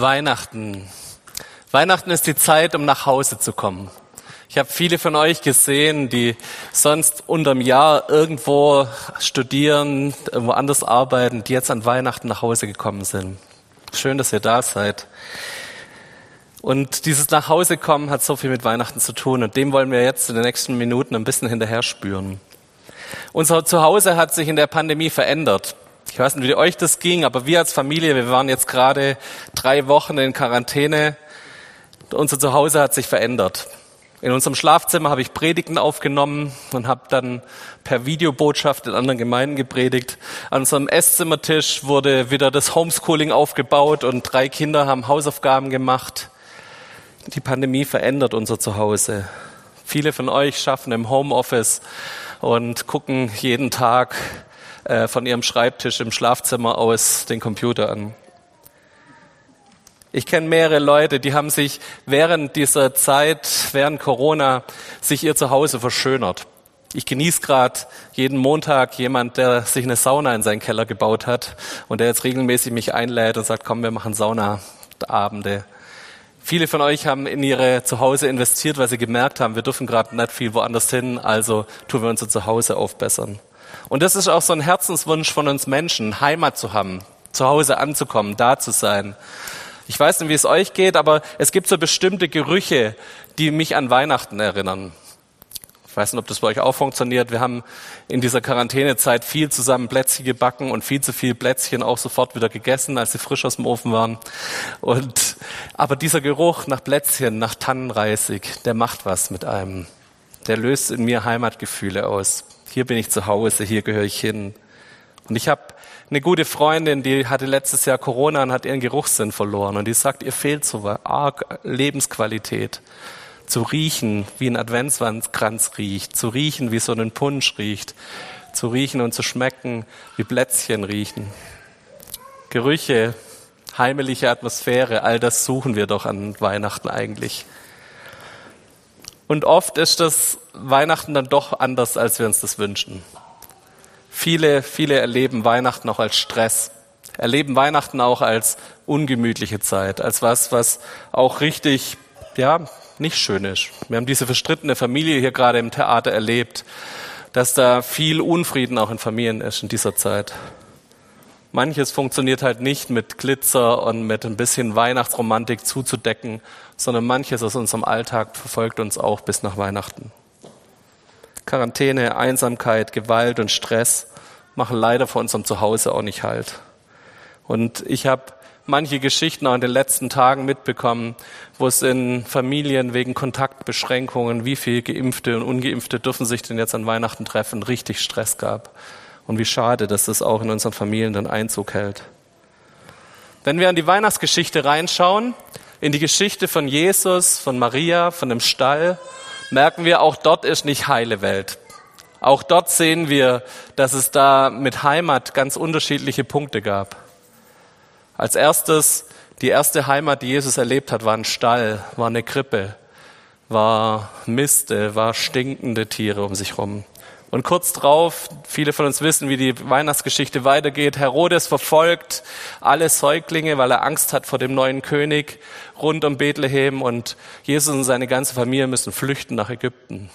Weihnachten. Weihnachten ist die Zeit, um nach Hause zu kommen. Ich habe viele von euch gesehen, die sonst unterm Jahr irgendwo studieren, irgendwo anders arbeiten, die jetzt an Weihnachten nach Hause gekommen sind. Schön, dass ihr da seid. Und dieses Nachhausekommen hat so viel mit Weihnachten zu tun und dem wollen wir jetzt in den nächsten Minuten ein bisschen hinterher spüren. Unser Zuhause hat sich in der Pandemie verändert. Ich weiß nicht, wie euch das ging, aber wir als Familie, wir waren jetzt gerade drei Wochen in Quarantäne. Unser Zuhause hat sich verändert. In unserem Schlafzimmer habe ich Predigten aufgenommen und habe dann per Videobotschaft in anderen Gemeinden gepredigt. An unserem Esszimmertisch wurde wieder das Homeschooling aufgebaut und drei Kinder haben Hausaufgaben gemacht. Die Pandemie verändert unser Zuhause. Viele von euch schaffen im Homeoffice und gucken jeden Tag äh, von ihrem Schreibtisch im Schlafzimmer aus den Computer an. Ich kenne mehrere Leute, die haben sich während dieser Zeit, während Corona, sich ihr Zuhause verschönert. Ich genieße gerade jeden Montag jemand, der sich eine Sauna in seinen Keller gebaut hat und der jetzt regelmäßig mich einlädt und sagt, komm, wir machen Saunaabende. Viele von euch haben in ihre Zuhause investiert, weil sie gemerkt haben, wir dürfen gerade nicht viel woanders hin, also tun wir unser Zuhause aufbessern. Und das ist auch so ein Herzenswunsch von uns Menschen, Heimat zu haben, zu Hause anzukommen, da zu sein. Ich weiß nicht, wie es euch geht, aber es gibt so bestimmte Gerüche, die mich an Weihnachten erinnern. Ich weiß nicht, ob das bei euch auch funktioniert. Wir haben in dieser Quarantänezeit viel zusammen Plätzchen gebacken und viel zu viel Plätzchen auch sofort wieder gegessen, als sie frisch aus dem Ofen waren. Und, aber dieser Geruch nach Plätzchen, nach Tannenreisig, der macht was mit einem. Der löst in mir Heimatgefühle aus hier bin ich zu Hause, hier gehöre ich hin. Und ich habe eine gute Freundin, die hatte letztes Jahr Corona und hat ihren Geruchssinn verloren. Und die sagt, ihr fehlt so arg Lebensqualität. Zu riechen, wie ein Adventskranz riecht, zu riechen, wie so ein Punsch riecht, zu riechen und zu schmecken, wie Plätzchen riechen. Gerüche, heimelige Atmosphäre, all das suchen wir doch an Weihnachten eigentlich. Und oft ist das Weihnachten dann doch anders, als wir uns das wünschen. Viele, viele erleben Weihnachten auch als Stress, erleben Weihnachten auch als ungemütliche Zeit, als was, was auch richtig, ja, nicht schön ist. Wir haben diese verstrittene Familie hier gerade im Theater erlebt, dass da viel Unfrieden auch in Familien ist in dieser Zeit. Manches funktioniert halt nicht mit Glitzer und mit ein bisschen Weihnachtsromantik zuzudecken, sondern manches aus unserem Alltag verfolgt uns auch bis nach Weihnachten. Quarantäne, Einsamkeit, Gewalt und Stress machen leider vor unserem Zuhause auch nicht halt. Und ich habe manche Geschichten auch in den letzten Tagen mitbekommen, wo es in Familien wegen Kontaktbeschränkungen, wie viel Geimpfte und Ungeimpfte dürfen sich denn jetzt an Weihnachten treffen, richtig Stress gab. Und wie schade, dass das auch in unseren Familien dann Einzug hält. Wenn wir an die Weihnachtsgeschichte reinschauen, in die Geschichte von Jesus, von Maria, von dem Stall, merken wir, auch dort ist nicht heile Welt. Auch dort sehen wir, dass es da mit Heimat ganz unterschiedliche Punkte gab. Als erstes, die erste Heimat, die Jesus erlebt hat, war ein Stall, war eine Krippe, war Miste, war stinkende Tiere um sich rum. Und kurz drauf, viele von uns wissen, wie die Weihnachtsgeschichte weitergeht. Herodes verfolgt alle Säuglinge, weil er Angst hat vor dem neuen König rund um Bethlehem und Jesus und seine ganze Familie müssen flüchten nach Ägypten.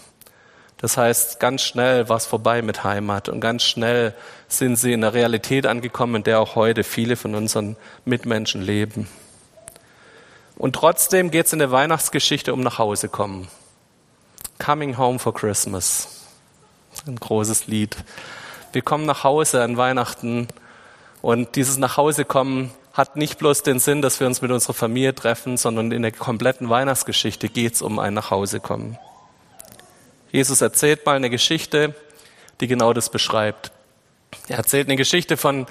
Das heißt, ganz schnell war es vorbei mit Heimat und ganz schnell sind sie in der Realität angekommen, in der auch heute viele von unseren Mitmenschen leben. Und trotzdem geht es in der Weihnachtsgeschichte um nach Hause kommen. Coming home for Christmas. Ein großes Lied. Wir kommen nach Hause an Weihnachten und dieses Nachhausekommen hat nicht bloß den Sinn, dass wir uns mit unserer Familie treffen, sondern in der kompletten Weihnachtsgeschichte geht es um ein Nachhausekommen. Jesus erzählt mal eine Geschichte, die genau das beschreibt. Er erzählt eine Geschichte von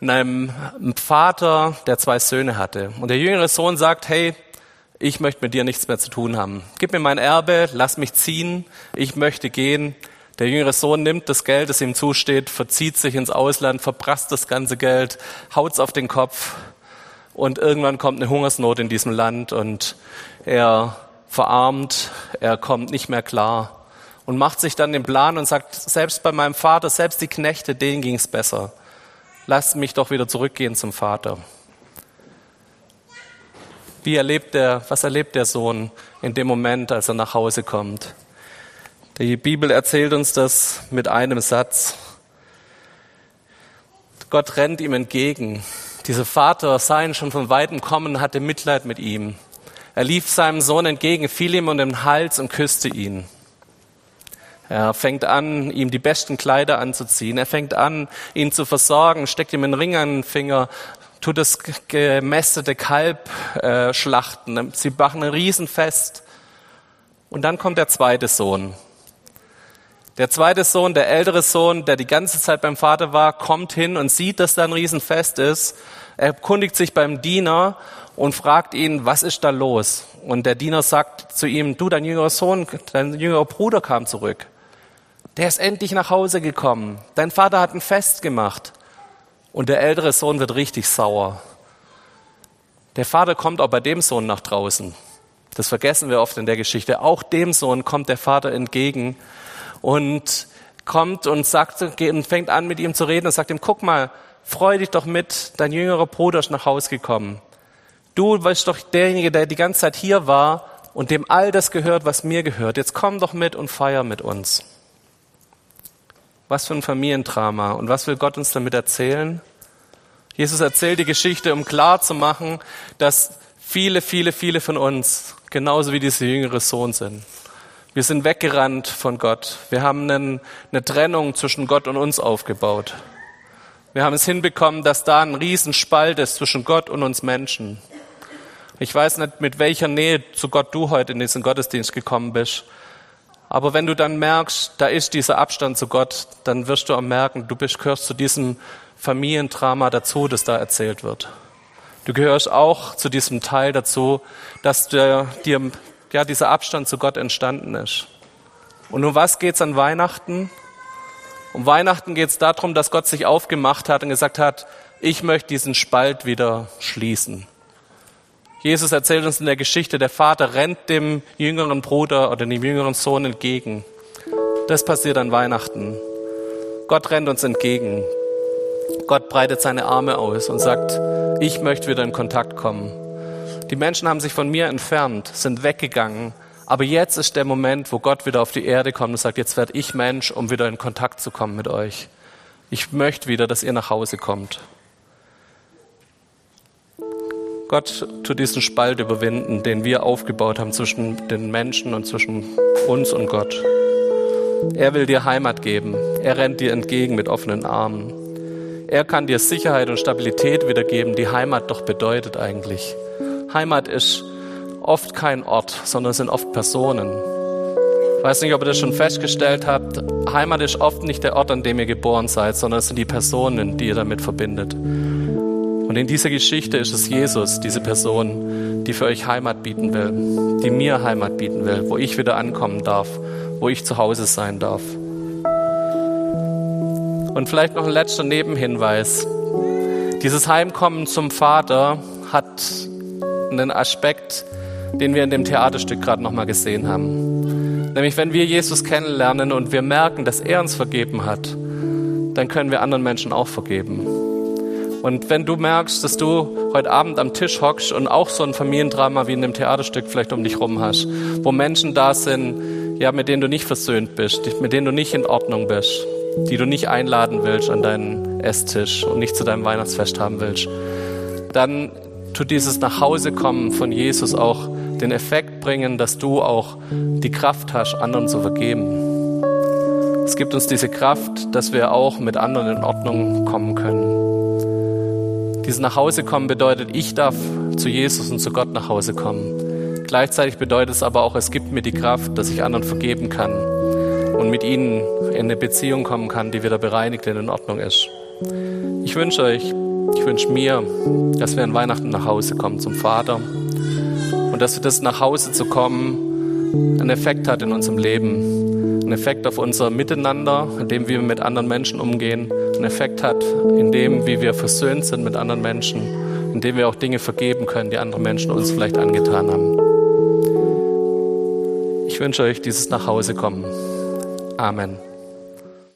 einem Vater, der zwei Söhne hatte. Und der jüngere Sohn sagt, hey, ich möchte mit dir nichts mehr zu tun haben. Gib mir mein Erbe, lass mich ziehen, ich möchte gehen, der jüngere Sohn nimmt das Geld, das ihm zusteht, verzieht sich ins Ausland, verprasst das ganze Geld, haut's auf den Kopf und irgendwann kommt eine Hungersnot in diesem Land und er verarmt, er kommt nicht mehr klar und macht sich dann den Plan und sagt, selbst bei meinem Vater, selbst die Knechte, denen ging's besser. Lasst mich doch wieder zurückgehen zum Vater. Wie erlebt der, was erlebt der Sohn in dem Moment, als er nach Hause kommt? Die Bibel erzählt uns das mit einem Satz. Gott rennt ihm entgegen. Dieser Vater sah ihn schon von weitem kommen, hatte Mitleid mit ihm. Er lief seinem Sohn entgegen, fiel ihm um den Hals und küsste ihn. Er fängt an, ihm die besten Kleider anzuziehen. Er fängt an, ihn zu versorgen, steckt ihm einen Ring an den Finger, tut das gemästete Kalb äh, schlachten. Sie machen ein Riesenfest. Und dann kommt der zweite Sohn. Der zweite Sohn, der ältere Sohn, der die ganze Zeit beim Vater war, kommt hin und sieht, dass da ein Riesenfest ist. Er erkundigt sich beim Diener und fragt ihn, was ist da los? Und der Diener sagt zu ihm, du, dein jüngerer Sohn, dein jüngerer Bruder kam zurück. Der ist endlich nach Hause gekommen. Dein Vater hat ein Fest gemacht. Und der ältere Sohn wird richtig sauer. Der Vater kommt auch bei dem Sohn nach draußen. Das vergessen wir oft in der Geschichte. Auch dem Sohn kommt der Vater entgegen und kommt und sagt und fängt an mit ihm zu reden und sagt ihm, guck mal, freu dich doch mit, dein jüngerer Bruder ist nach Hause gekommen. Du bist doch derjenige, der die ganze Zeit hier war und dem all das gehört, was mir gehört. Jetzt komm doch mit und feier mit uns. Was für ein Familiendrama. Und was will Gott uns damit erzählen? Jesus erzählt die Geschichte, um klar zu machen, dass viele, viele, viele von uns genauso wie dieser jüngere Sohn sind. Wir sind weggerannt von Gott. Wir haben einen, eine Trennung zwischen Gott und uns aufgebaut. Wir haben es hinbekommen, dass da ein Riesenspalt ist zwischen Gott und uns Menschen. Ich weiß nicht, mit welcher Nähe zu Gott du heute in diesen Gottesdienst gekommen bist. Aber wenn du dann merkst, da ist dieser Abstand zu Gott, dann wirst du auch merken, du bist, gehörst zu diesem Familiendrama dazu, das da erzählt wird. Du gehörst auch zu diesem Teil dazu, dass dir, dir ja, dieser Abstand zu Gott entstanden ist. Und um was geht's an Weihnachten? Um Weihnachten geht's darum, dass Gott sich aufgemacht hat und gesagt hat, ich möchte diesen Spalt wieder schließen. Jesus erzählt uns in der Geschichte, der Vater rennt dem jüngeren Bruder oder dem jüngeren Sohn entgegen. Das passiert an Weihnachten. Gott rennt uns entgegen. Gott breitet seine Arme aus und sagt, ich möchte wieder in Kontakt kommen. Die Menschen haben sich von mir entfernt, sind weggegangen, aber jetzt ist der Moment, wo Gott wieder auf die Erde kommt und sagt, jetzt werde ich Mensch, um wieder in Kontakt zu kommen mit euch. Ich möchte wieder, dass ihr nach Hause kommt. Gott tut diesen Spalt überwinden, den wir aufgebaut haben zwischen den Menschen und zwischen uns und Gott. Er will dir Heimat geben. Er rennt dir entgegen mit offenen Armen. Er kann dir Sicherheit und Stabilität wiedergeben, die Heimat doch bedeutet eigentlich. Heimat ist oft kein Ort, sondern es sind oft Personen. Ich weiß nicht, ob ihr das schon festgestellt habt. Heimat ist oft nicht der Ort, an dem ihr geboren seid, sondern es sind die Personen, die ihr damit verbindet. Und in dieser Geschichte ist es Jesus, diese Person, die für euch Heimat bieten will, die mir Heimat bieten will, wo ich wieder ankommen darf, wo ich zu Hause sein darf. Und vielleicht noch ein letzter Nebenhinweis. Dieses Heimkommen zum Vater hat einen Aspekt, den wir in dem Theaterstück gerade nochmal gesehen haben. Nämlich, wenn wir Jesus kennenlernen und wir merken, dass er uns vergeben hat, dann können wir anderen Menschen auch vergeben. Und wenn du merkst, dass du heute Abend am Tisch hockst und auch so ein Familiendrama wie in dem Theaterstück vielleicht um dich rum hast, wo Menschen da sind, ja, mit denen du nicht versöhnt bist, mit denen du nicht in Ordnung bist, die du nicht einladen willst an deinen Esstisch und nicht zu deinem Weihnachtsfest haben willst, dann tut dieses Nachhausekommen von Jesus auch den Effekt bringen, dass du auch die Kraft hast, anderen zu vergeben. Es gibt uns diese Kraft, dass wir auch mit anderen in Ordnung kommen können. Dieses Nachhausekommen bedeutet, ich darf zu Jesus und zu Gott nach Hause kommen. Gleichzeitig bedeutet es aber auch, es gibt mir die Kraft, dass ich anderen vergeben kann und mit ihnen in eine Beziehung kommen kann, die wieder bereinigt und in Ordnung ist. Ich wünsche euch, ich wünsche mir, dass wir an Weihnachten nach Hause kommen zum Vater und dass wir das nach Hause zu kommen einen Effekt hat in unserem Leben, einen Effekt auf unser Miteinander, in dem wir mit anderen Menschen umgehen einen Effekt hat, in dem, wie wir versöhnt sind mit anderen Menschen, in dem wir auch Dinge vergeben können, die andere Menschen uns vielleicht angetan haben. Ich wünsche euch dieses Nachhausekommen. Amen.